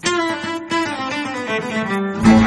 Thank you.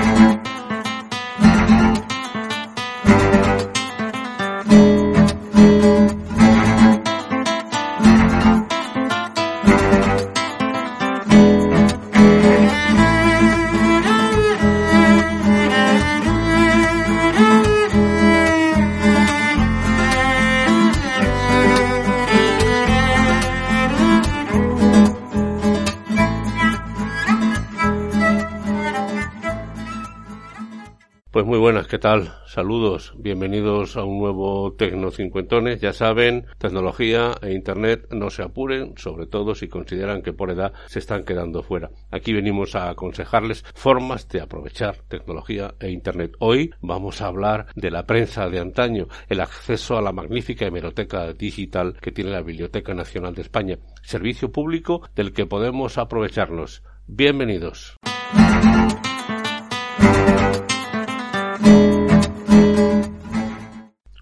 Pues muy buenas, ¿qué tal? Saludos, bienvenidos a un nuevo Tecno Cincuentones. Ya saben, tecnología e Internet no se apuren, sobre todo si consideran que por edad se están quedando fuera. Aquí venimos a aconsejarles formas de aprovechar tecnología e Internet. Hoy vamos a hablar de la prensa de antaño, el acceso a la magnífica hemeroteca digital que tiene la Biblioteca Nacional de España, servicio público del que podemos aprovecharnos. Bienvenidos.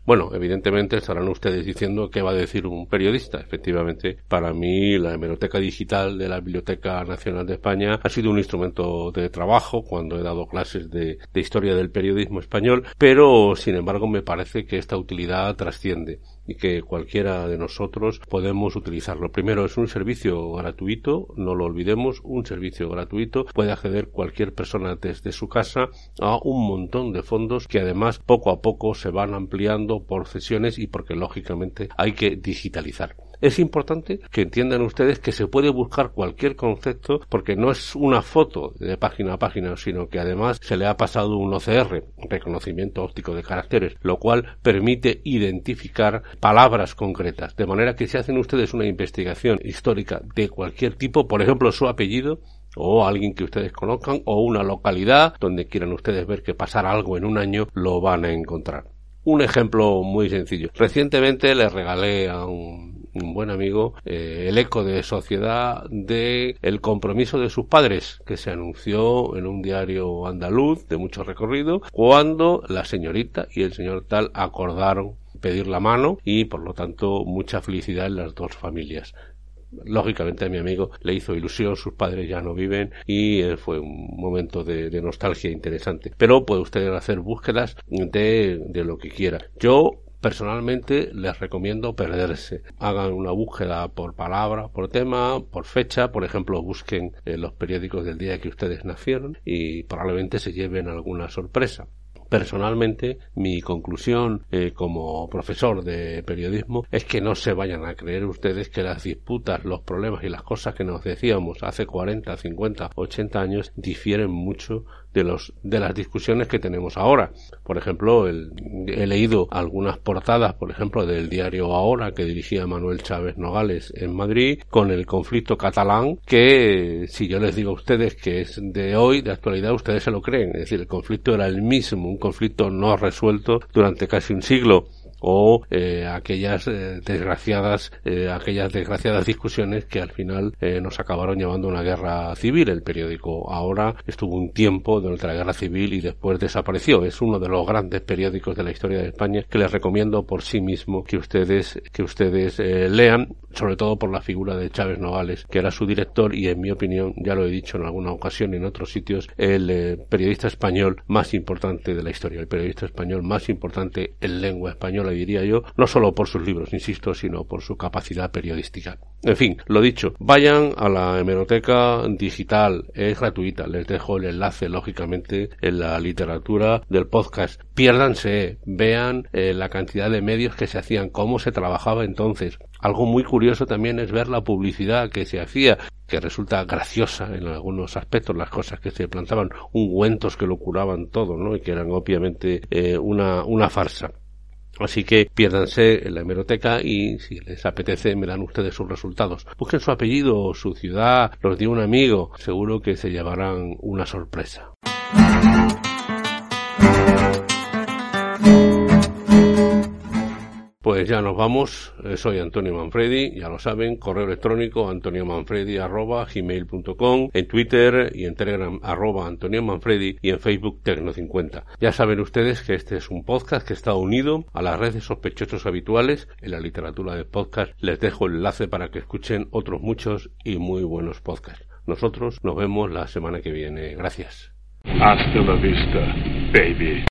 Bueno, evidentemente estarán ustedes diciendo qué va a decir un periodista. Efectivamente, para mí la hemeroteca digital de la Biblioteca Nacional de España ha sido un instrumento de trabajo cuando he dado clases de, de historia del periodismo español, pero sin embargo me parece que esta utilidad trasciende y que cualquiera de nosotros podemos utilizarlo. Primero, es un servicio gratuito, no lo olvidemos, un servicio gratuito. Puede acceder cualquier persona desde su casa a un montón de fondos que además poco a poco se van ampliando por sesiones y porque lógicamente hay que digitalizar. Es importante que entiendan ustedes que se puede buscar cualquier concepto porque no es una foto de página a página, sino que además se le ha pasado un OCR, reconocimiento óptico de caracteres, lo cual permite identificar palabras concretas. De manera que si hacen ustedes una investigación histórica de cualquier tipo, por ejemplo su apellido, o alguien que ustedes conozcan, o una localidad donde quieran ustedes ver que pasar algo en un año, lo van a encontrar. Un ejemplo muy sencillo. Recientemente le regalé a un un buen amigo, eh, el eco de sociedad de el compromiso de sus padres, que se anunció en un diario andaluz de mucho recorrido, cuando la señorita y el señor tal acordaron pedir la mano y por lo tanto mucha felicidad en las dos familias lógicamente a mi amigo le hizo ilusión, sus padres ya no viven y eh, fue un momento de, nostalgia interesante. Pero puede usted hacer búsquedas de, de lo que quiera. Yo Personalmente les recomiendo perderse. Hagan una búsqueda por palabra, por tema, por fecha. Por ejemplo, busquen en los periódicos del día que ustedes nacieron y probablemente se lleven alguna sorpresa. Personalmente, mi conclusión eh, como profesor de periodismo es que no se vayan a creer ustedes que las disputas, los problemas y las cosas que nos decíamos hace 40, 50, 80 años difieren mucho de los de las discusiones que tenemos ahora. Por ejemplo, el, he leído algunas portadas, por ejemplo, del diario Ahora que dirigía Manuel Chávez Nogales en Madrid con el conflicto catalán que si yo les digo a ustedes que es de hoy, de actualidad, ustedes se lo creen. Es decir, el conflicto era el mismo, un conflicto no resuelto durante casi un siglo o eh, aquellas eh, desgraciadas eh, aquellas desgraciadas discusiones que al final eh, nos acabaron llevando a una guerra civil. El periódico ahora estuvo un tiempo durante la guerra civil y después desapareció. Es uno de los grandes periódicos de la historia de España que les recomiendo por sí mismo que ustedes que ustedes lean sobre todo por la figura de Chávez Nogales que era su director y en mi opinión ya lo he dicho en alguna ocasión y en otros sitios el periodista español más importante de la historia el periodista español más importante en lengua española diría yo, no solo por sus libros, insisto, sino por su capacidad periodística. En fin, lo dicho, vayan a la hemeroteca digital, es gratuita, les dejo el enlace, lógicamente, en la literatura del podcast. Piérdanse, vean eh, la cantidad de medios que se hacían, cómo se trabajaba entonces. Algo muy curioso también es ver la publicidad que se hacía, que resulta graciosa en algunos aspectos, las cosas que se plantaban, ungüentos que lo curaban todo, ¿no? Y que eran obviamente eh, una, una farsa. Así que piérdanse en la hemeroteca y si les apetece me dan ustedes sus resultados. Busquen su apellido, su ciudad, los de un amigo. Seguro que se llevarán una sorpresa. Ya nos vamos. Eh, soy Antonio Manfredi, ya lo saben, correo electrónico antoniomanfredi@gmail.com, en Twitter y en Telegram arroba Antonio Manfredi y en Facebook Tecno50. Ya saben ustedes que este es un podcast que está unido a las redes sospechosos habituales en la literatura de podcast. Les dejo el enlace para que escuchen otros muchos y muy buenos podcasts. Nosotros nos vemos la semana que viene. Gracias. Hasta la vista, baby.